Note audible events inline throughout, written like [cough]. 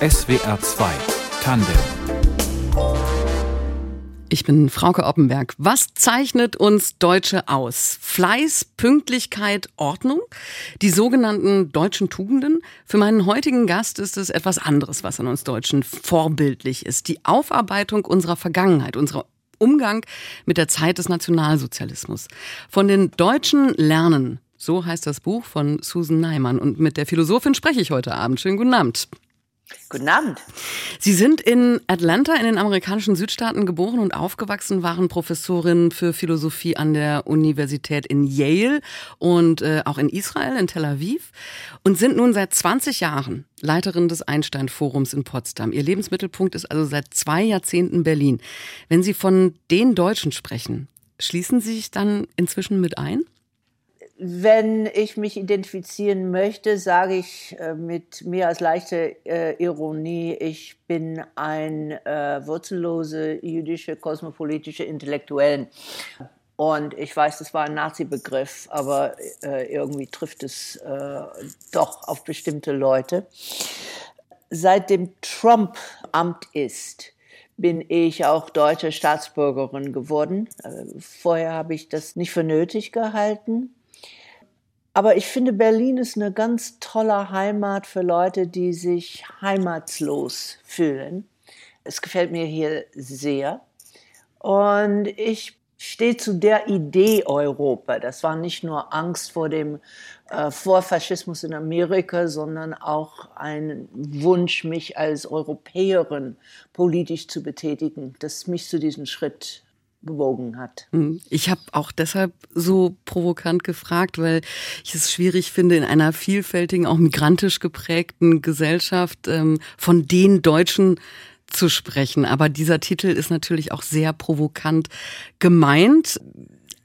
SWR 2 Tandem ich bin Frauke Oppenberg. Was zeichnet uns Deutsche aus? Fleiß, Pünktlichkeit, Ordnung? Die sogenannten deutschen Tugenden? Für meinen heutigen Gast ist es etwas anderes, was an uns Deutschen vorbildlich ist. Die Aufarbeitung unserer Vergangenheit, unserer Umgang mit der Zeit des Nationalsozialismus. Von den Deutschen lernen. So heißt das Buch von Susan Neimann. Und mit der Philosophin spreche ich heute Abend. Schönen guten Abend. Guten Abend. Sie sind in Atlanta in den amerikanischen Südstaaten geboren und aufgewachsen, waren Professorin für Philosophie an der Universität in Yale und äh, auch in Israel, in Tel Aviv und sind nun seit 20 Jahren Leiterin des Einstein-Forums in Potsdam. Ihr Lebensmittelpunkt ist also seit zwei Jahrzehnten Berlin. Wenn Sie von den Deutschen sprechen, schließen Sie sich dann inzwischen mit ein? Wenn ich mich identifizieren möchte, sage ich äh, mit mehr als leichter äh, Ironie, ich bin ein äh, wurzellose jüdische kosmopolitische Intellektuellen. Und ich weiß, das war ein Nazi-Begriff, aber äh, irgendwie trifft es äh, doch auf bestimmte Leute. Seitdem Trump Amt ist, bin ich auch deutsche Staatsbürgerin geworden. Äh, vorher habe ich das nicht für nötig gehalten. Aber ich finde, Berlin ist eine ganz tolle Heimat für Leute, die sich heimatslos fühlen. Es gefällt mir hier sehr. Und ich stehe zu der Idee Europa. Das war nicht nur Angst vor dem äh, Vorfaschismus in Amerika, sondern auch ein Wunsch, mich als Europäerin politisch zu betätigen, das mich zu diesem Schritt bewogen hat. Hm. Ich habe auch deshalb so provokant gefragt, weil ich es schwierig finde, in einer vielfältigen, auch migrantisch geprägten Gesellschaft ähm, von den Deutschen zu sprechen. Aber dieser Titel ist natürlich auch sehr provokant gemeint.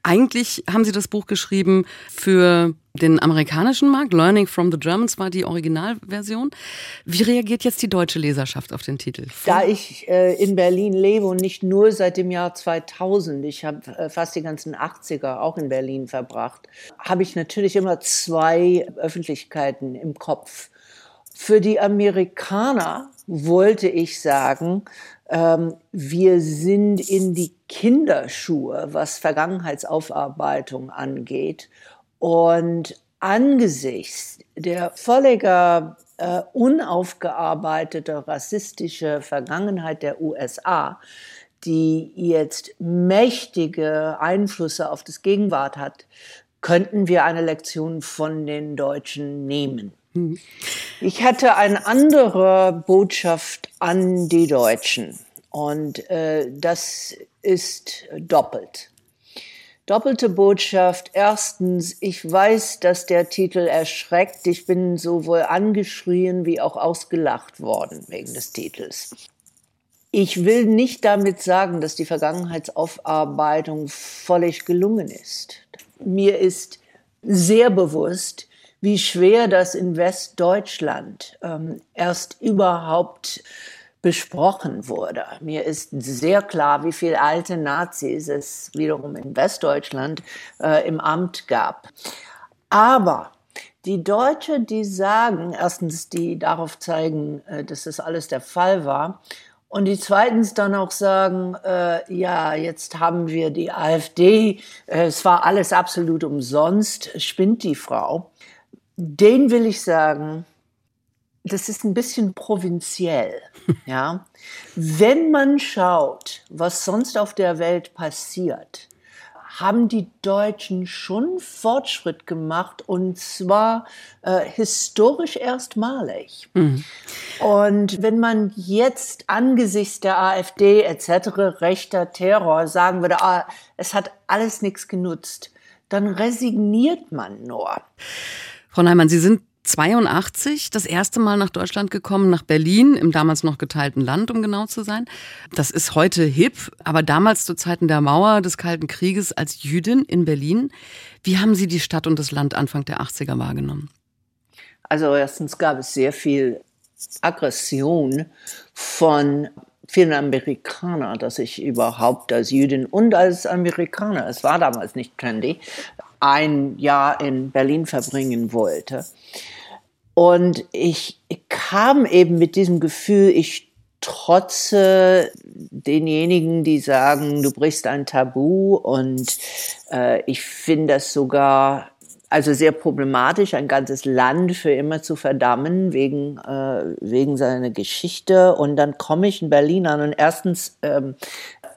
Eigentlich haben Sie das Buch geschrieben für den amerikanischen Markt. Learning from the Germans war die Originalversion. Wie reagiert jetzt die deutsche Leserschaft auf den Titel? Da ich äh, in Berlin lebe und nicht nur seit dem Jahr 2000, ich habe äh, fast die ganzen 80er auch in Berlin verbracht, habe ich natürlich immer zwei Öffentlichkeiten im Kopf. Für die Amerikaner wollte ich sagen, ähm, wir sind in die Kinderschuhe, was Vergangenheitsaufarbeitung angeht. Und angesichts der völliger äh, unaufgearbeitete rassistische Vergangenheit der USA, die jetzt mächtige Einflüsse auf das Gegenwart hat, könnten wir eine Lektion von den Deutschen nehmen. Ich hatte eine andere Botschaft an die Deutschen und äh, das ist doppelt. Doppelte Botschaft. Erstens, ich weiß, dass der Titel erschreckt. Ich bin sowohl angeschrien wie auch ausgelacht worden wegen des Titels. Ich will nicht damit sagen, dass die Vergangenheitsaufarbeitung völlig gelungen ist. Mir ist sehr bewusst, wie schwer das in Westdeutschland ähm, erst überhaupt besprochen wurde. Mir ist sehr klar, wie viele alte Nazis es wiederum in Westdeutschland äh, im Amt gab. Aber die Deutsche, die sagen, erstens, die darauf zeigen, äh, dass das alles der Fall war, und die zweitens dann auch sagen, äh, ja, jetzt haben wir die AfD, äh, es war alles absolut umsonst, spinnt die Frau den will ich sagen, das ist ein bisschen provinziell. Ja, wenn man schaut, was sonst auf der Welt passiert, haben die Deutschen schon Fortschritt gemacht und zwar äh, historisch erstmalig. Mhm. Und wenn man jetzt angesichts der AfD etc. rechter Terror sagen würde, ah, es hat alles nichts genutzt, dann resigniert man nur. Frau Neumann, Sie sind 82 das erste Mal nach Deutschland gekommen, nach Berlin, im damals noch geteilten Land, um genau zu sein. Das ist heute hip, aber damals zu Zeiten der Mauer des Kalten Krieges als Jüdin in Berlin. Wie haben Sie die Stadt und das Land Anfang der 80er wahrgenommen? Also erstens gab es sehr viel Aggression von vielen Amerikanern, dass ich überhaupt als Jüdin und als Amerikaner, es war damals nicht trendy, ein Jahr in Berlin verbringen wollte. Und ich kam eben mit diesem Gefühl, ich trotze denjenigen, die sagen, du brichst ein Tabu und äh, ich finde das sogar also sehr problematisch, ein ganzes Land für immer zu verdammen wegen, äh, wegen seiner Geschichte. Und dann komme ich in Berlin an und erstens ähm,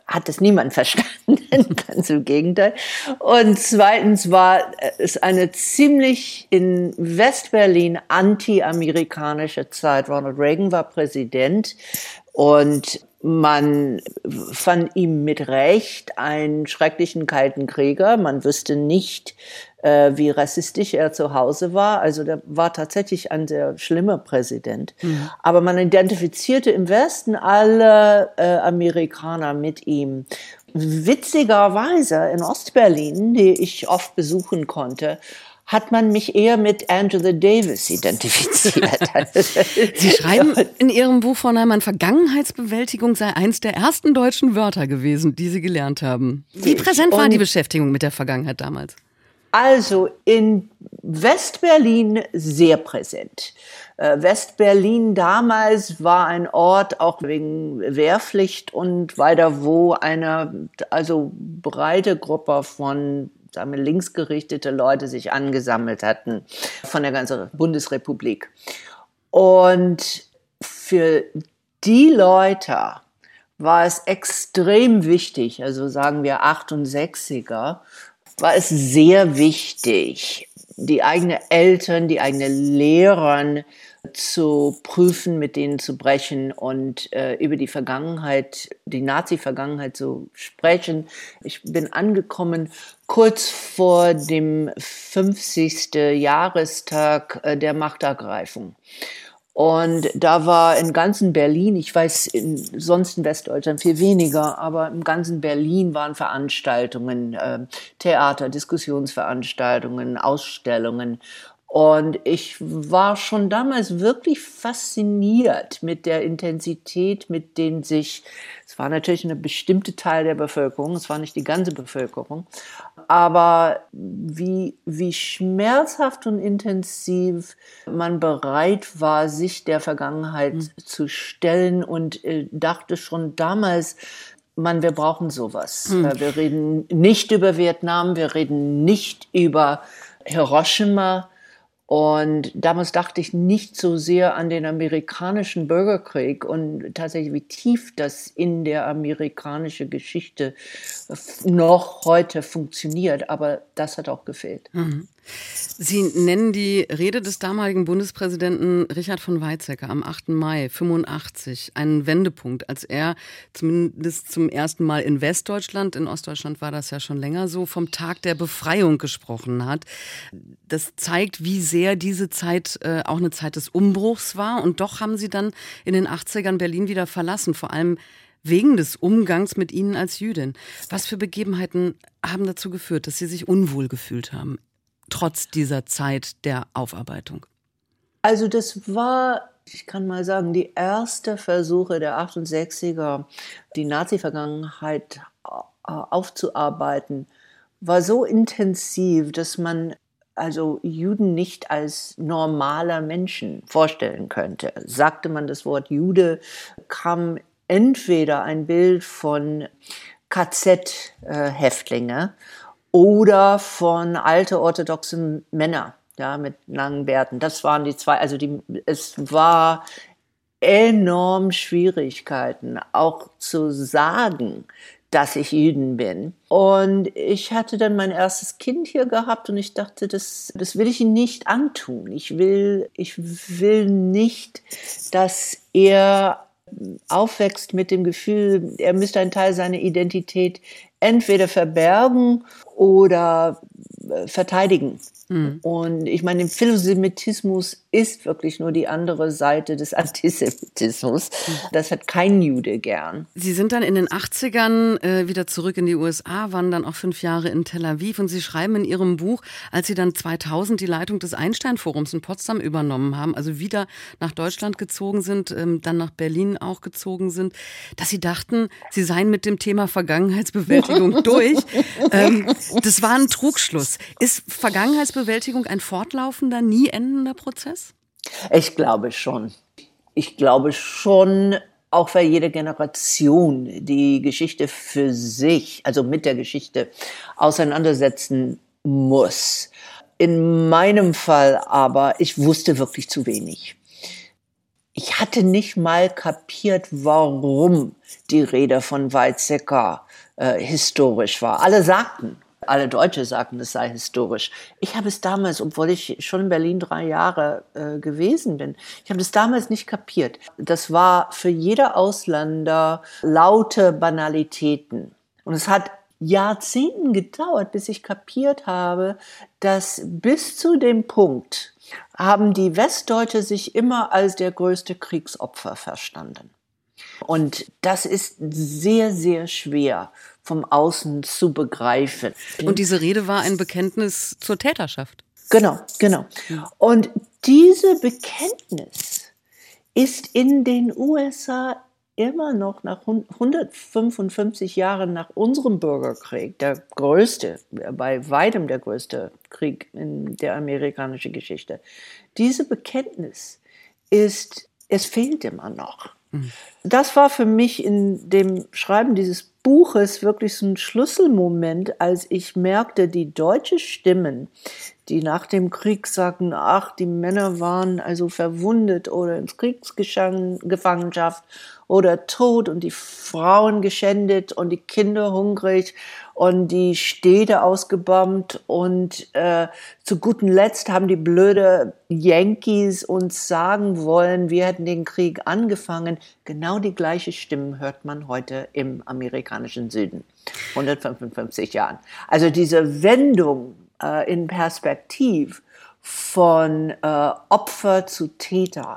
hat es niemand [laughs] verstanden, ganz im Gegenteil. Und zweitens war es eine ziemlich in Westberlin anti-amerikanische Zeit. Ronald Reagan war Präsident und man fand ihm mit Recht einen schrecklichen kalten Krieger. Man wüsste nicht, äh, wie rassistisch er zu Hause war. Also der war tatsächlich ein sehr schlimmer Präsident. Mhm. Aber man identifizierte im Westen alle äh, Amerikaner mit ihm. Witzigerweise in Ostberlin, die ich oft besuchen konnte, hat man mich eher mit Angela Davis identifiziert. [laughs] [laughs] Sie schreiben in Ihrem Buch von einmal, Vergangenheitsbewältigung sei eins der ersten deutschen Wörter gewesen, die Sie gelernt haben. Wie präsent war die Beschäftigung mit der Vergangenheit damals? Also in Westberlin sehr präsent. Äh, Westberlin damals war ein Ort auch wegen Wehrpflicht und weiter wo eine also breite Gruppe von sagen linksgerichtete Leute sich angesammelt hatten von der ganzen Bundesrepublik. Und für die Leute war es extrem wichtig, also sagen wir 68er, war es sehr wichtig, die eigenen Eltern, die eigenen Lehrern zu prüfen, mit denen zu brechen und äh, über die Vergangenheit, die Nazi-Vergangenheit zu sprechen. Ich bin angekommen kurz vor dem 50. Jahrestag äh, der Machtergreifung. Und da war in ganzen Berlin, ich weiß in, sonst in Westdeutschland viel weniger, aber im ganzen Berlin waren Veranstaltungen, äh, Theater, Diskussionsveranstaltungen, Ausstellungen. Und ich war schon damals wirklich fasziniert mit der Intensität, mit denen sich, es war natürlich eine bestimmte Teil der Bevölkerung, es war nicht die ganze Bevölkerung, aber wie, wie schmerzhaft und intensiv man bereit war, sich der Vergangenheit mhm. zu stellen und äh, dachte schon damals, man, wir brauchen sowas. Mhm. Wir reden nicht über Vietnam, wir reden nicht über Hiroshima, und damals dachte ich nicht so sehr an den amerikanischen Bürgerkrieg und tatsächlich, wie tief das in der amerikanischen Geschichte noch heute funktioniert. Aber das hat auch gefehlt. Mhm. Sie nennen die Rede des damaligen Bundespräsidenten Richard von Weizsäcker am 8. Mai 85 einen Wendepunkt, als er zumindest zum ersten Mal in Westdeutschland, in Ostdeutschland war das ja schon länger so, vom Tag der Befreiung gesprochen hat. Das zeigt, wie sehr diese Zeit äh, auch eine Zeit des Umbruchs war. Und doch haben Sie dann in den 80ern Berlin wieder verlassen, vor allem wegen des Umgangs mit Ihnen als Jüdin. Was für Begebenheiten haben dazu geführt, dass Sie sich unwohl gefühlt haben trotz dieser Zeit der Aufarbeitung? Also das war, ich kann mal sagen, die erste Versuche der 68er, die Nazi-Vergangenheit äh, aufzuarbeiten, war so intensiv, dass man also Juden nicht als normaler Menschen vorstellen könnte. Sagte man das Wort Jude, kam entweder ein Bild von KZ-Häftlinge oder von alte orthodoxen Männer, ja, mit langen Bärten. Das waren die zwei, also die, es war enorm Schwierigkeiten, auch zu sagen, dass ich Jüden bin. Und ich hatte dann mein erstes Kind hier gehabt und ich dachte, das, das will ich ihm nicht antun. Ich will, ich will nicht, dass er aufwächst mit dem Gefühl, er müsste einen Teil seiner Identität entweder verbergen oder äh, verteidigen. Mhm. Und ich meine, im Philosemitismus ist wirklich nur die andere Seite des [laughs] Antisemitismus. Das hat kein Jude gern. Sie sind dann in den 80ern äh, wieder zurück in die USA, waren dann auch fünf Jahre in Tel Aviv und Sie schreiben in Ihrem Buch, als Sie dann 2000 die Leitung des Einstein-Forums in Potsdam übernommen haben, also wieder nach Deutschland gezogen sind, ähm, dann nach Berlin auch gezogen sind, dass Sie dachten, Sie seien mit dem Thema Vergangenheitsbewältigung [laughs] durch. Ähm, das war ein Trugschluss. Ist Vergangenheitsbewältigung ein fortlaufender, nie endender Prozess? Ich glaube schon. Ich glaube schon, auch weil jede Generation die Geschichte für sich, also mit der Geschichte auseinandersetzen muss. In meinem Fall aber, ich wusste wirklich zu wenig. Ich hatte nicht mal kapiert, warum die Rede von Weizsäcker äh, historisch war. Alle sagten, alle Deutsche sagten, es sei historisch. Ich habe es damals, obwohl ich schon in Berlin drei Jahre äh, gewesen bin, ich habe es damals nicht kapiert. Das war für jeder Ausländer laute Banalitäten. Und es hat Jahrzehnten gedauert, bis ich kapiert habe, dass bis zu dem Punkt haben die Westdeutsche sich immer als der größte Kriegsopfer verstanden. Und das ist sehr, sehr schwer vom Außen zu begreifen. Und diese Rede war ein Bekenntnis zur Täterschaft. Genau, genau. Und diese Bekenntnis ist in den USA immer noch nach 155 Jahren nach unserem Bürgerkrieg, der größte, bei weitem der größte Krieg in der amerikanischen Geschichte. Diese Bekenntnis ist, es fehlt immer noch. Mhm. Das war für mich in dem Schreiben dieses Buches wirklich so ein Schlüsselmoment, als ich merkte, die deutsche Stimmen, die nach dem Krieg sagten, ach, die Männer waren also verwundet oder ins Kriegsgefangenschaft oder tot und die Frauen geschändet und die Kinder hungrig und die Städte ausgebombt und äh, zu guten Letzt haben die blöde Yankees uns sagen wollen, wir hätten den Krieg angefangen. Genau die gleiche Stimmen hört man heute im amerikanischen Süden. 155 Jahren. Also diese Wendung äh, in Perspektiv von äh, Opfer zu Täter,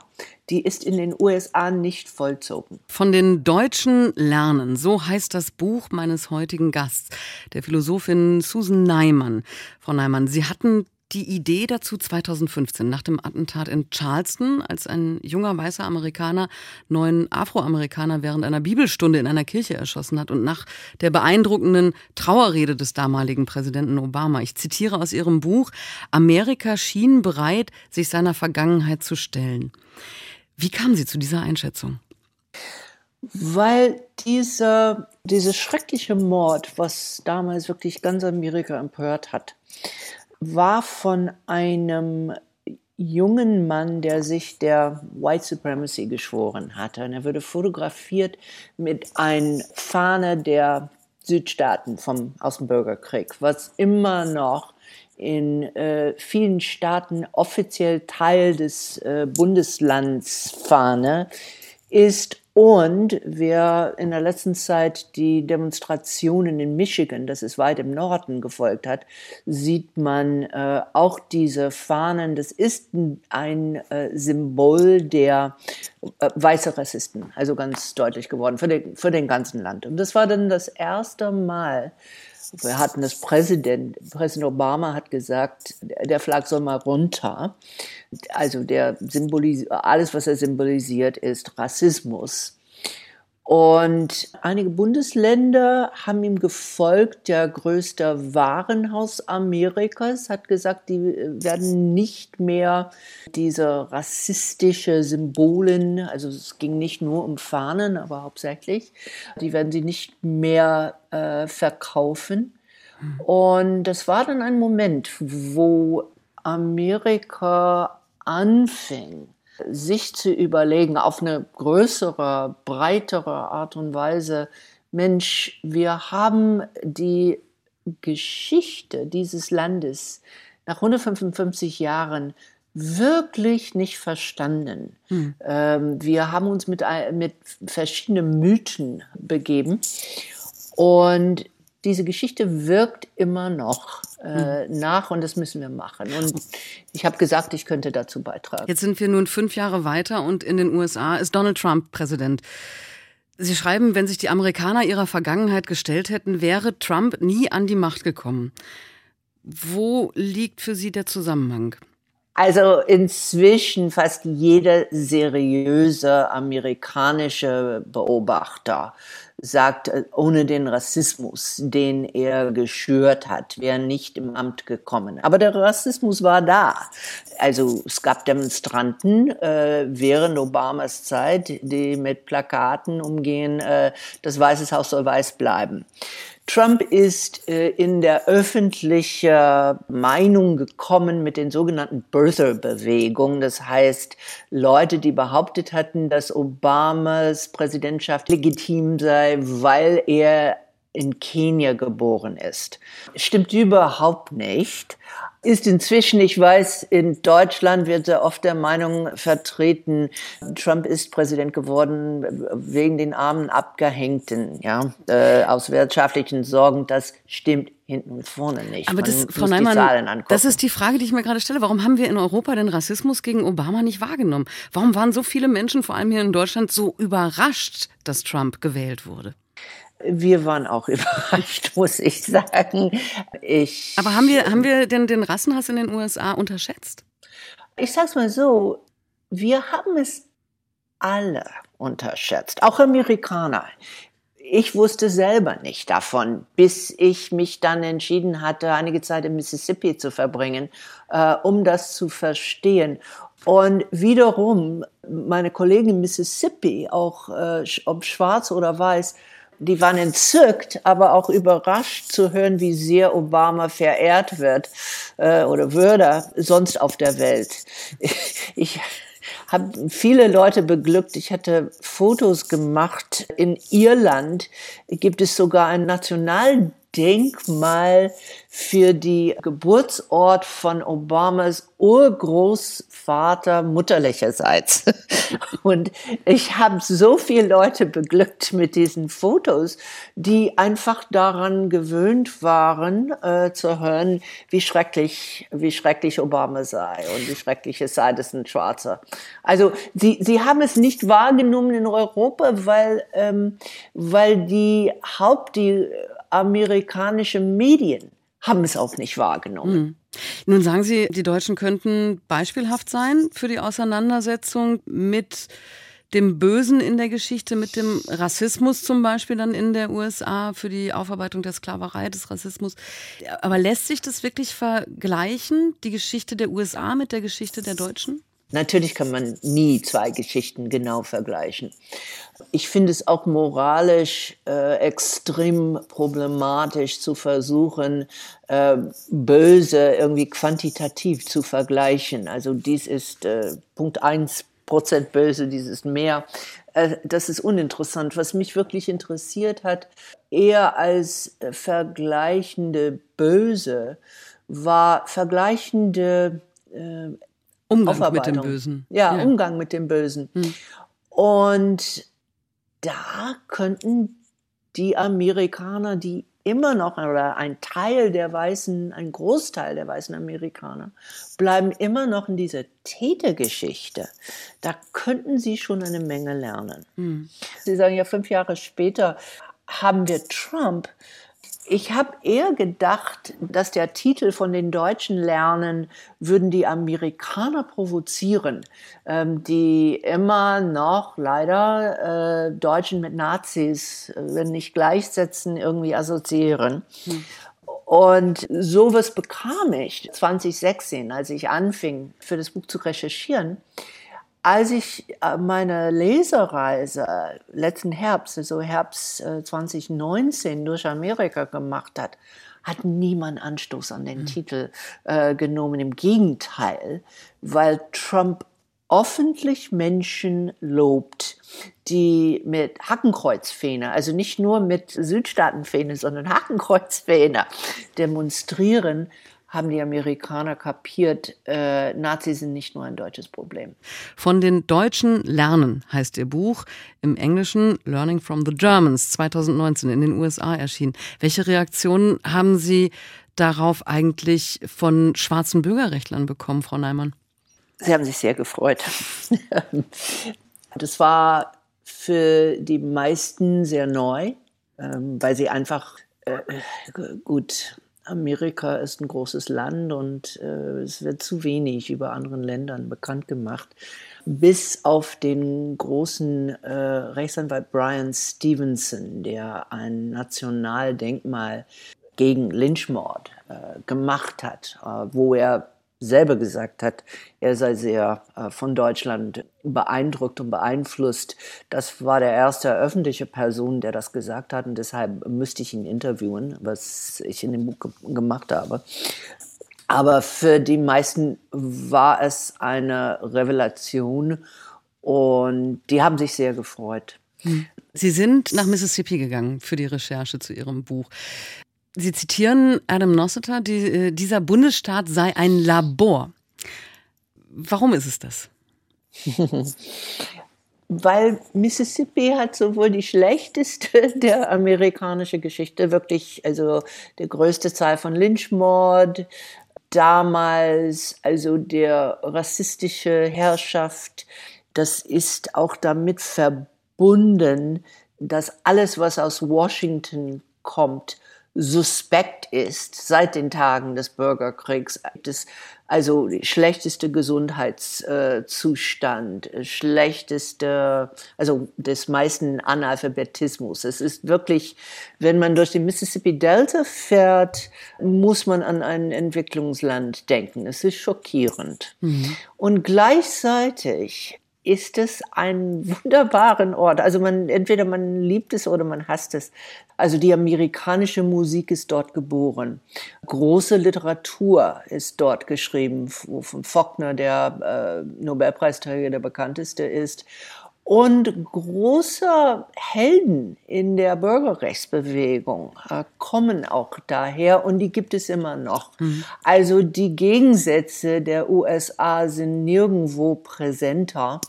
die ist in den USA nicht vollzogen. Von den Deutschen lernen, so heißt das Buch meines heutigen Gasts, der Philosophin Susan Neimann. Frau Neimann, Sie hatten die Idee dazu 2015 nach dem Attentat in Charleston, als ein junger weißer Amerikaner neun Afroamerikaner während einer Bibelstunde in einer Kirche erschossen hat und nach der beeindruckenden Trauerrede des damaligen Präsidenten Obama. Ich zitiere aus Ihrem Buch, Amerika schien bereit, sich seiner Vergangenheit zu stellen. Wie kamen Sie zu dieser Einschätzung? Weil dieser, dieser schreckliche Mord, was damals wirklich ganz Amerika empört hat, war von einem jungen Mann, der sich der White Supremacy geschworen hatte. Und er wurde fotografiert mit einer Fahne der Südstaaten vom, aus dem Bürgerkrieg, was immer noch in äh, vielen Staaten offiziell Teil des äh, Bundeslands Fahne ist und wer in der letzten Zeit die Demonstrationen in Michigan, das ist weit im Norden, gefolgt hat, sieht man äh, auch diese Fahnen. Das ist ein äh, Symbol der äh, weiße Rassisten, also ganz deutlich geworden für den, für den ganzen Land. Und das war dann das erste Mal, wir hatten das Präsident, Präsident Obama hat gesagt, der Flag soll mal runter. Also der symbolisiert, alles, was er symbolisiert, ist Rassismus. Und einige Bundesländer haben ihm gefolgt. Der größte Warenhaus Amerikas hat gesagt, die werden nicht mehr diese rassistische Symbolen, also es ging nicht nur um Fahnen, aber hauptsächlich, die werden sie nicht mehr äh, verkaufen. Und das war dann ein Moment, wo Amerika anfing, sich zu überlegen, auf eine größere, breitere Art und Weise, Mensch, wir haben die Geschichte dieses Landes nach 155 Jahren wirklich nicht verstanden. Hm. Ähm, wir haben uns mit, mit verschiedenen Mythen begeben und diese Geschichte wirkt immer noch äh, hm. nach und das müssen wir machen. Und ich habe gesagt, ich könnte dazu beitragen. Jetzt sind wir nun fünf Jahre weiter und in den USA ist Donald Trump Präsident. Sie schreiben, wenn sich die Amerikaner ihrer Vergangenheit gestellt hätten, wäre Trump nie an die Macht gekommen. Wo liegt für Sie der Zusammenhang? Also inzwischen fast jeder seriöse amerikanische Beobachter sagt, äh, ohne den Rassismus, den er geschürt hat, wäre nicht im Amt gekommen. Aber der Rassismus war da. Also es gab Demonstranten äh, während Obamas Zeit, die mit Plakaten umgehen, äh, das Weiße Haus soll weiß bleiben. Trump ist äh, in der öffentlichen Meinung gekommen mit den sogenannten Birther-Bewegungen. Das heißt, Leute, die behauptet hatten, dass Obamas Präsidentschaft legitim sei, weil er in Kenia geboren ist. Stimmt überhaupt nicht ist inzwischen, ich weiß, in Deutschland wird sehr oft der Meinung vertreten, Trump ist Präsident geworden wegen den armen Abgehängten, ja, äh, aus wirtschaftlichen Sorgen. Das stimmt hinten und vorne nicht. Aber das, Frau Neumann, das ist die Frage, die ich mir gerade stelle. Warum haben wir in Europa den Rassismus gegen Obama nicht wahrgenommen? Warum waren so viele Menschen, vor allem hier in Deutschland, so überrascht, dass Trump gewählt wurde? Wir waren auch [laughs] überrascht, muss ich sagen. Ich, Aber haben wir, haben wir denn den Rassenhass in den USA unterschätzt? Ich sag's mal so, wir haben es alle unterschätzt, auch Amerikaner. Ich wusste selber nicht davon, bis ich mich dann entschieden hatte, einige Zeit in Mississippi zu verbringen, äh, um das zu verstehen. Und wiederum, meine Kollegen in Mississippi, auch äh, ob schwarz oder weiß, die waren entzückt, aber auch überrascht zu hören, wie sehr Obama verehrt wird äh, oder würde sonst auf der Welt. [laughs] Ich, habe viele Leute beglückt. Ich hatte Fotos gemacht. In Irland gibt es sogar ein Nationaldenkmal für die Geburtsort von Obamas Urgroßvater mutterlicherseits. [laughs] Und ich habe so viele Leute beglückt mit diesen Fotos, die einfach daran gewöhnt waren, äh, zu hören, wie schrecklich, wie schrecklich Obama sei und wie schrecklich es sei, dass ein Schwarzer. Also sie, sie haben es nicht wahrgenommen in Europa, weil, ähm, weil die Haupt, die amerikanische Medien haben es auch nicht wahrgenommen. Mhm. Nun sagen Sie, die Deutschen könnten beispielhaft sein für die Auseinandersetzung mit dem Bösen in der Geschichte, mit dem Rassismus zum Beispiel dann in der USA, für die Aufarbeitung der Sklaverei, des Rassismus. Aber lässt sich das wirklich vergleichen, die Geschichte der USA mit der Geschichte der Deutschen? Natürlich kann man nie zwei Geschichten genau vergleichen. Ich finde es auch moralisch äh, extrem problematisch zu versuchen, äh, böse irgendwie quantitativ zu vergleichen. Also dies ist äh, Punkt eins Prozent böse, dieses mehr. Äh, das ist uninteressant. Was mich wirklich interessiert hat, eher als äh, vergleichende Böse, war vergleichende äh, Umgang mit dem Bösen. Ja, ja, Umgang mit dem Bösen. Hm. Und da könnten die Amerikaner, die immer noch, oder ein Teil der Weißen, ein Großteil der weißen Amerikaner, bleiben immer noch in dieser Tätergeschichte. Da könnten sie schon eine Menge lernen. Hm. Sie sagen ja, fünf Jahre später haben wir Trump, ich habe eher gedacht, dass der Titel von den Deutschen lernen, würden die Amerikaner provozieren, ähm, die immer noch leider äh, Deutschen mit Nazis, äh, wenn nicht gleichsetzen, irgendwie assoziieren. Hm. Und sowas bekam ich 2016, als ich anfing, für das Buch zu recherchieren als ich äh, meine Lesereise letzten Herbst, also Herbst 2019 äh, durch Amerika gemacht hat, hat niemand Anstoß an den mhm. Titel äh, genommen. Im Gegenteil, weil Trump öffentlich Menschen lobt, die mit Hakenkreuzfähne, also nicht nur mit Südstaatenfähne, sondern Hakenkreuzfähne demonstrieren, haben die Amerikaner kapiert, äh, Nazis sind nicht nur ein deutsches Problem. Von den Deutschen lernen heißt Ihr Buch, im Englischen Learning from the Germans, 2019 in den USA erschienen. Welche Reaktionen haben Sie darauf eigentlich von schwarzen Bürgerrechtlern bekommen, Frau Neimann? Sie haben sich sehr gefreut. [laughs] das war für die meisten sehr neu, ähm, weil sie einfach äh, gut Amerika ist ein großes Land und äh, es wird zu wenig über anderen Ländern bekannt gemacht. bis auf den großen äh, Rechtsanwalt Brian Stevenson, der ein Nationaldenkmal gegen Lynchmord äh, gemacht hat, äh, wo er selber gesagt hat, er sei sehr äh, von Deutschland beeindruckt und beeinflusst. Das war der erste öffentliche Person, der das gesagt hat und deshalb müsste ich ihn interviewen, was ich in dem Buch ge gemacht habe. Aber für die meisten war es eine Revelation und die haben sich sehr gefreut. Hm. Sie sind nach Mississippi gegangen für die Recherche zu Ihrem Buch. Sie zitieren Adam Nossiter, die, äh, dieser Bundesstaat sei ein Labor. Warum ist es das? [laughs] Weil Mississippi hat sowohl die schlechteste [laughs] der amerikanischen Geschichte, wirklich, also der größte Zahl von Lynchmord, damals, also der rassistische Herrschaft, das ist auch damit verbunden, dass alles, was aus Washington kommt, suspekt ist seit den Tagen des Bürgerkriegs. Das, also schlechteste Gesundheitszustand, schlechteste, also des meisten Analphabetismus. Es ist wirklich, wenn man durch den Mississippi Delta fährt, muss man an ein Entwicklungsland denken. Es ist schockierend. Mhm. Und gleichzeitig ist es ein wunderbaren Ort. Also man, entweder man liebt es oder man hasst es. Also die amerikanische Musik ist dort geboren. Große Literatur ist dort geschrieben, von Faulkner, der äh, Nobelpreisträger, der bekannteste ist und große Helden in der Bürgerrechtsbewegung äh, kommen auch daher und die gibt es immer noch. Mhm. Also die Gegensätze der USA sind nirgendwo präsenter.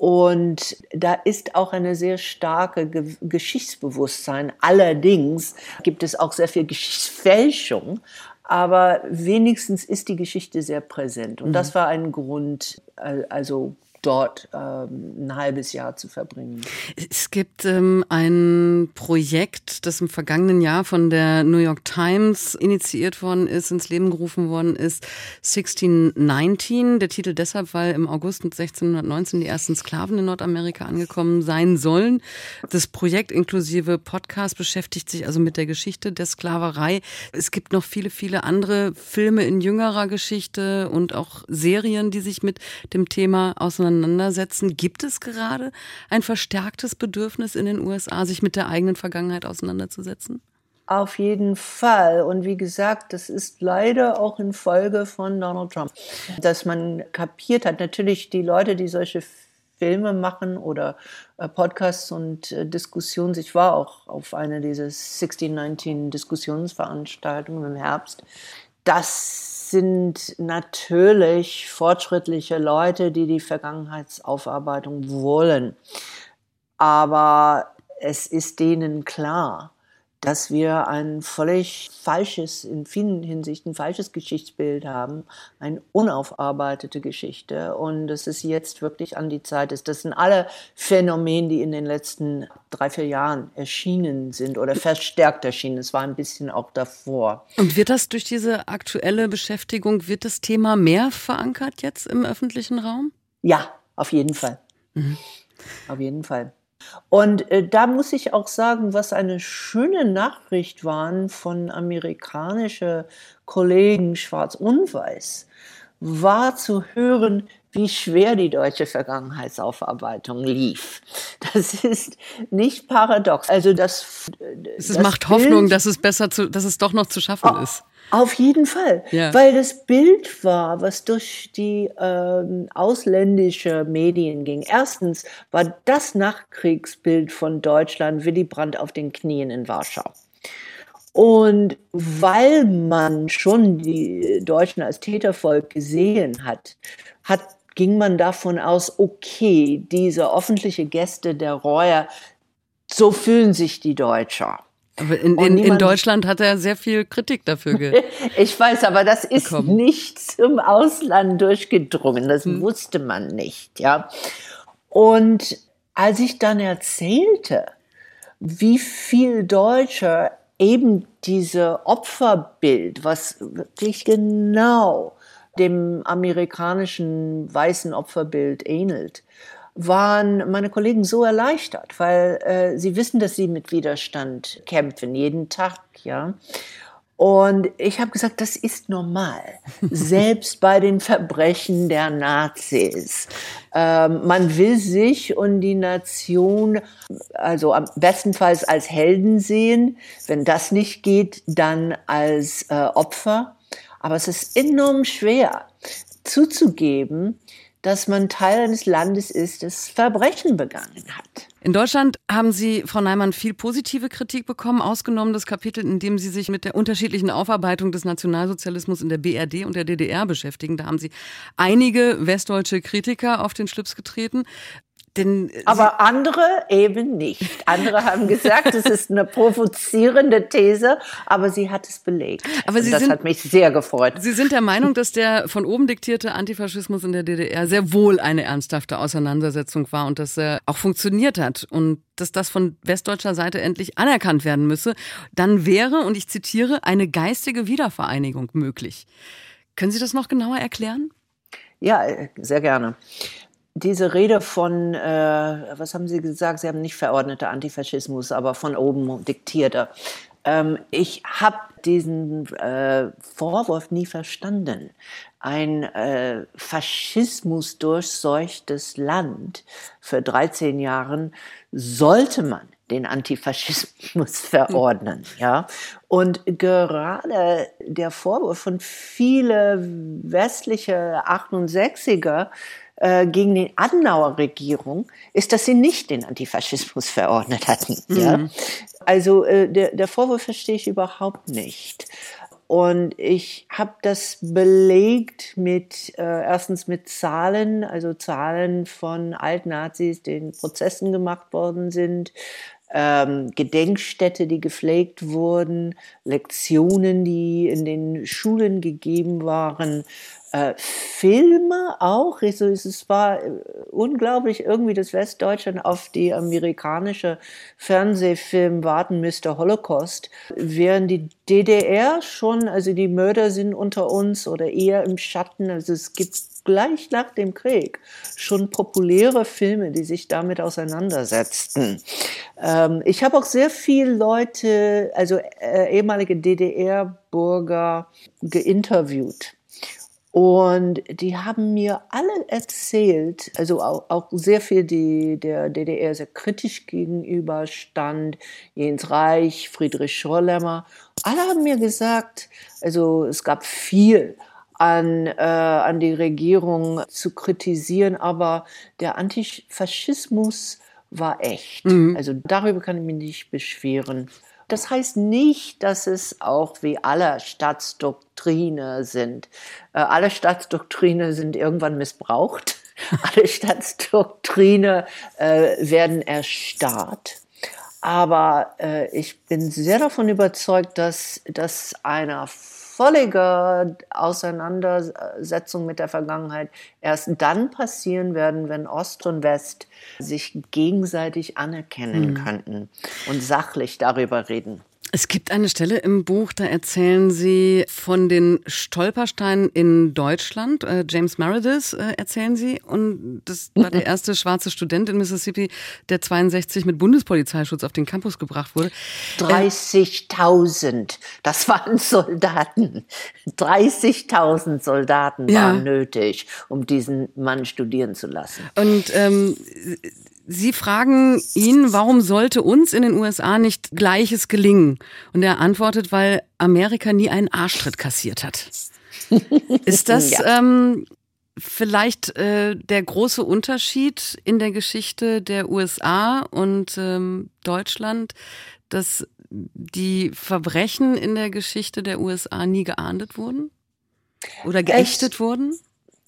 Und da ist auch eine sehr starke Ge Geschichtsbewusstsein. Allerdings gibt es auch sehr viel Geschichtsfälschung. Aber wenigstens ist die Geschichte sehr präsent. Und mhm. das war ein Grund, äh, also dort ähm, ein halbes Jahr zu verbringen. Es gibt ähm, ein Projekt, das im vergangenen Jahr von der New York Times initiiert worden ist, ins Leben gerufen worden ist, 1619. Der Titel deshalb, weil im August 1619 die ersten Sklaven in Nordamerika angekommen sein sollen. Das Projekt inklusive Podcast beschäftigt sich also mit der Geschichte der Sklaverei. Es gibt noch viele, viele andere Filme in jüngerer Geschichte und auch Serien, die sich mit dem Thema auseinandersetzen auseinandersetzen. Gibt es gerade ein verstärktes Bedürfnis in den USA, sich mit der eigenen Vergangenheit auseinanderzusetzen? Auf jeden Fall. Und wie gesagt, das ist leider auch in Folge von Donald Trump, dass man kapiert hat. Natürlich die Leute, die solche Filme machen oder äh, Podcasts und äh, Diskussionen. Ich war auch auf einer dieser 1619 Diskussionsveranstaltungen im Herbst. Das sind natürlich fortschrittliche Leute, die die Vergangenheitsaufarbeitung wollen. Aber es ist denen klar, dass wir ein völlig falsches, in vielen Hinsichten falsches Geschichtsbild haben, eine unaufarbeitete Geschichte und dass es jetzt wirklich an die Zeit ist. Das sind alle Phänomene, die in den letzten drei, vier Jahren erschienen sind oder verstärkt erschienen. Es war ein bisschen auch davor. Und wird das durch diese aktuelle Beschäftigung, wird das Thema mehr verankert jetzt im öffentlichen Raum? Ja, auf jeden Fall. Mhm. Auf jeden Fall. Und äh, da muss ich auch sagen, was eine schöne Nachricht waren von amerikanischen Kollegen Schwarz und Weiß, war zu hören, wie schwer die deutsche Vergangenheitsaufarbeitung lief. Das ist nicht paradox. Also das, es das macht Bild, Hoffnung, dass es besser zu, dass es doch noch zu schaffen oh, ist. Auf jeden Fall, ja. weil das Bild war, was durch die ähm, ausländische Medien ging. Erstens war das Nachkriegsbild von Deutschland Willy Brandt auf den Knien in Warschau. Und weil man schon die Deutschen als Tätervolk gesehen hat, hat ging man davon aus, okay, diese öffentliche Gäste der Reue, so fühlen sich die Deutscher. In, in, in, Deutschland hat er sehr viel Kritik dafür gegeben. [laughs] ich weiß, aber das ist bekommen. nicht zum Ausland durchgedrungen. Das hm. wusste man nicht, ja. Und als ich dann erzählte, wie viel Deutsche eben diese Opferbild, was wirklich genau dem amerikanischen weißen Opferbild ähnelt, waren meine Kollegen so erleichtert, weil äh, sie wissen, dass sie mit Widerstand kämpfen, jeden Tag, ja. Und ich habe gesagt, das ist normal, [laughs] selbst bei den Verbrechen der Nazis. Ähm, man will sich und die Nation, also am bestenfalls als Helden sehen. Wenn das nicht geht, dann als äh, Opfer. Aber es ist enorm schwer zuzugeben, dass man Teil eines Landes ist, das Verbrechen begangen hat. In Deutschland haben Sie, Frau Neimann, viel positive Kritik bekommen, ausgenommen das Kapitel, in dem Sie sich mit der unterschiedlichen Aufarbeitung des Nationalsozialismus in der BRD und der DDR beschäftigen. Da haben Sie einige westdeutsche Kritiker auf den Schlips getreten. Denn Aber andere eben nicht. Andere haben gesagt, es ist eine provozierende These, aber sie hat es belegt. Aber sie das sind, hat mich sehr gefreut. Sie sind der Meinung, dass der von oben diktierte Antifaschismus in der DDR sehr wohl eine ernsthafte Auseinandersetzung war und dass er auch funktioniert hat und dass das von westdeutscher Seite endlich anerkannt werden müsse. Dann wäre, und ich zitiere, eine geistige Wiedervereinigung möglich. Können Sie das noch genauer erklären? Ja, sehr gerne diese Rede von, äh, was haben Sie gesagt? Sie haben nicht verordneter Antifaschismus, aber von oben diktierter. Ähm, ich habe diesen äh, Vorwurf nie verstanden. Ein äh, Faschismus durchseuchtes Land für 13 Jahren sollte man den Antifaschismus [laughs] verordnen, ja. Und gerade der Vorwurf von viele westliche 68er, äh, gegen die Adenauer Regierung ist, dass sie nicht den Antifaschismus verordnet hatten. Mhm. Ja? Also äh, der, der Vorwurf verstehe ich überhaupt nicht. Und ich habe das belegt mit äh, erstens mit Zahlen, also Zahlen von Altnazis, die in Prozessen gemacht worden sind, ähm, Gedenkstätte, die gepflegt wurden, Lektionen, die in den Schulen gegeben waren, äh, Filme auch. Also es war äh, unglaublich irgendwie, dass Westdeutschland auf die amerikanische Fernsehfilm warten Mr. Holocaust, während die DDR schon, also die Mörder sind unter uns oder eher im Schatten. Also es gibt gleich nach dem Krieg schon populäre Filme, die sich damit auseinandersetzten. Ähm, ich habe auch sehr viele Leute, also äh, ehemalige DDR-Bürger, geinterviewt und die haben mir alle erzählt, also auch, auch sehr viel, die der DDR sehr kritisch gegenüber stand, Jens Reich, Friedrich Schrollemmer. Alle haben mir gesagt, also es gab viel an, äh, an die Regierung zu kritisieren, aber der Antifaschismus war echt. Mhm. Also darüber kann ich mich nicht beschweren. Das heißt nicht, dass es auch wie alle Staatsdoktrine sind. Äh, alle Staatsdoktrine sind irgendwann missbraucht. [laughs] alle Staatsdoktrine äh, werden erstarrt. Aber äh, ich bin sehr davon überzeugt, dass, dass einer völlige Auseinandersetzung mit der Vergangenheit erst dann passieren werden, wenn Ost und West sich gegenseitig anerkennen mhm. könnten und sachlich darüber reden. Es gibt eine Stelle im Buch, da erzählen Sie von den Stolpersteinen in Deutschland. Äh, James Meredith äh, erzählen Sie. Und das war der erste schwarze Student in Mississippi, der 62 mit Bundespolizeischutz auf den Campus gebracht wurde. 30.000, das waren Soldaten. 30.000 Soldaten ja. waren nötig, um diesen Mann studieren zu lassen. Und ähm, Sie fragen ihn, warum sollte uns in den USA nicht Gleiches gelingen? Und er antwortet, weil Amerika nie einen Arschtritt kassiert hat. Ist das [laughs] ja. ähm, vielleicht äh, der große Unterschied in der Geschichte der USA und ähm, Deutschland, dass die Verbrechen in der Geschichte der USA nie geahndet wurden? Oder geächtet es, wurden?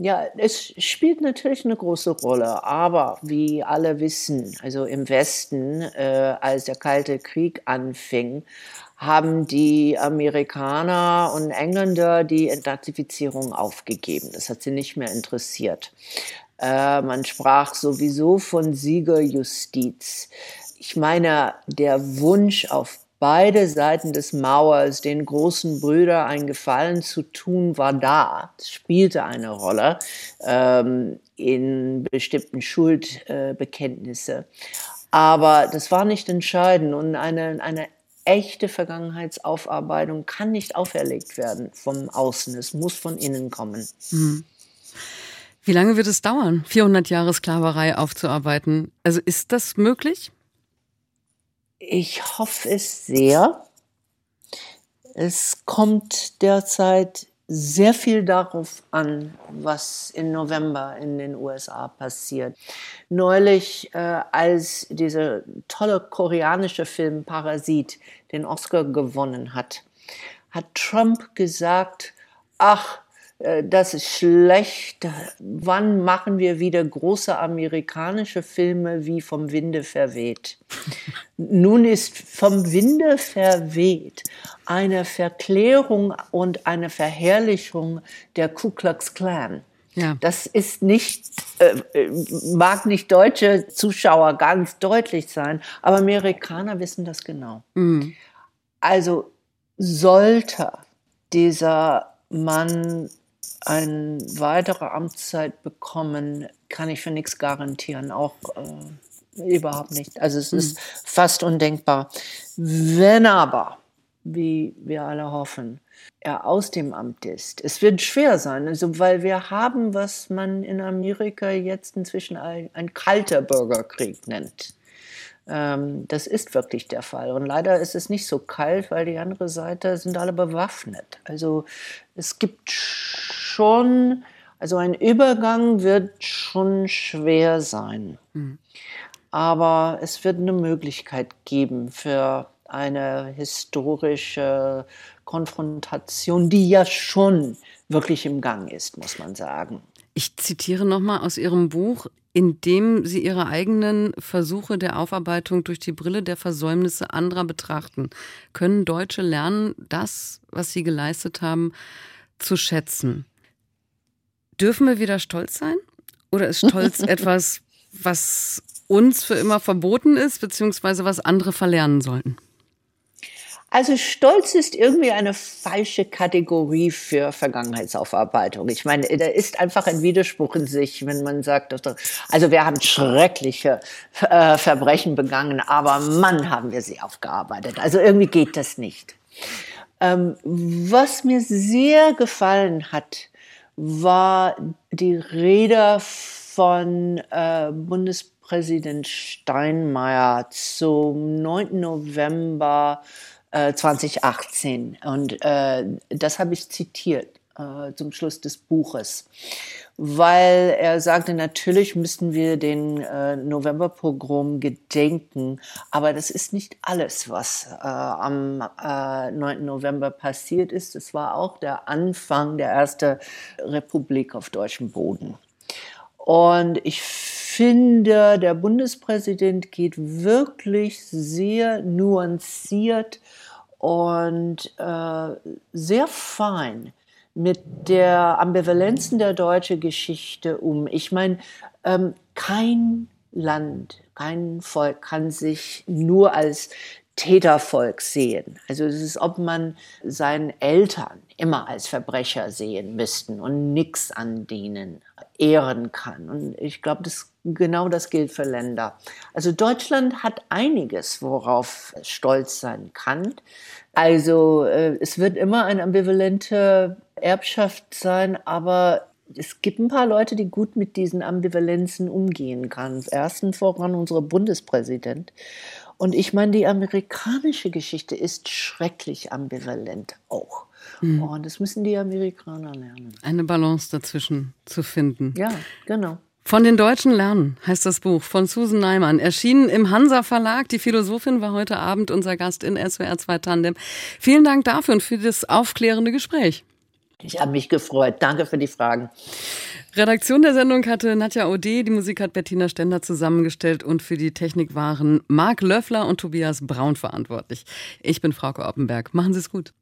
Ja, es spielt natürlich eine große Rolle, aber wie alle wissen, also im Westen, äh, als der Kalte Krieg anfing, haben die Amerikaner und Engländer die Entnazifizierung aufgegeben. Das hat sie nicht mehr interessiert. Äh, man sprach sowieso von Siegerjustiz. Ich meine, der Wunsch auf beide Seiten des Mauers den großen Brüdern einen Gefallen zu tun, war da. Das spielte eine Rolle ähm, in bestimmten Schuldbekenntnisse. Aber das war nicht entscheidend und eine, eine echte Vergangenheitsaufarbeitung kann nicht auferlegt werden vom Außen. Es muss von innen kommen. Mhm. Wie lange wird es dauern, 400 Jahre Sklaverei aufzuarbeiten? Also ist das möglich? Ich hoffe es sehr. Es kommt derzeit sehr viel darauf an, was im November in den USA passiert. Neulich, äh, als dieser tolle koreanische Film Parasit den Oscar gewonnen hat, hat Trump gesagt, ach, das ist schlecht. Wann machen wir wieder große amerikanische Filme wie Vom Winde verweht? [laughs] Nun ist Vom Winde verweht eine Verklärung und eine Verherrlichung der Ku Klux Klan. Ja. Das ist nicht, äh, mag nicht deutsche Zuschauer ganz deutlich sein, aber Amerikaner wissen das genau. Mhm. Also sollte dieser Mann eine weitere Amtszeit bekommen, kann ich für nichts garantieren, auch äh, überhaupt nicht. Also es mhm. ist fast undenkbar. Wenn aber, wie wir alle hoffen, er aus dem Amt ist, es wird schwer sein, also weil wir haben, was man in Amerika jetzt inzwischen ein, ein kalter Bürgerkrieg nennt. Ähm, das ist wirklich der Fall. Und leider ist es nicht so kalt, weil die andere Seite sind alle bewaffnet. Also es gibt schon, also ein Übergang wird schon schwer sein. Mhm. Aber es wird eine Möglichkeit geben für eine historische Konfrontation, die ja schon wirklich im Gang ist, muss man sagen. Ich zitiere nochmal aus Ihrem Buch, indem Sie Ihre eigenen Versuche der Aufarbeitung durch die Brille der Versäumnisse anderer betrachten. Können Deutsche lernen, das, was sie geleistet haben, zu schätzen? Dürfen wir wieder stolz sein? Oder ist Stolz [laughs] etwas, was uns für immer verboten ist, beziehungsweise was andere verlernen sollten? Also Stolz ist irgendwie eine falsche Kategorie für Vergangenheitsaufarbeitung. Ich meine, da ist einfach ein Widerspruch in sich, wenn man sagt, also wir haben schreckliche äh, Verbrechen begangen, aber Mann, haben wir sie aufgearbeitet. Also irgendwie geht das nicht. Ähm, was mir sehr gefallen hat, war die Rede von äh, Bundespräsident Steinmeier zum 9. November 2018. Äh, Und äh, das habe ich zitiert äh, zum Schluss des Buches, weil er sagte, natürlich müssten wir den äh, Novemberpogrom gedenken, aber das ist nicht alles, was äh, am äh, 9. November passiert ist. Es war auch der Anfang der ersten Republik auf deutschem Boden. Und ich finde, der Bundespräsident geht wirklich sehr nuanciert und äh, sehr fein mit der Ambivalenzen der deutschen Geschichte um. Ich meine, ähm, kein Land, kein Volk kann sich nur als Tätervolk sehen. Also es ist, ob man seinen Eltern immer als Verbrecher sehen müssten und nichts an denen ehren kann. Und ich glaube, das, genau das gilt für Länder. Also Deutschland hat einiges, worauf es stolz sein kann. Also äh, es wird immer eine ambivalente Erbschaft sein, aber es gibt ein paar Leute, die gut mit diesen Ambivalenzen umgehen können. Ersten voran unser Bundespräsident. Und ich meine, die amerikanische Geschichte ist schrecklich ambivalent auch. Mhm. Und das müssen die Amerikaner lernen. Eine Balance dazwischen zu finden. Ja, genau. Von den Deutschen lernen heißt das Buch von Susan Neimann. Erschienen im Hansa Verlag. Die Philosophin war heute Abend unser Gast in SWR 2 Tandem. Vielen Dank dafür und für das aufklärende Gespräch. Ich habe mich gefreut. Danke für die Fragen. Redaktion der Sendung hatte Nadja Ode, die Musik hat Bettina Stender zusammengestellt und für die Technik waren Marc Löffler und Tobias Braun verantwortlich. Ich bin Frauke Oppenberg. Machen Sie es gut.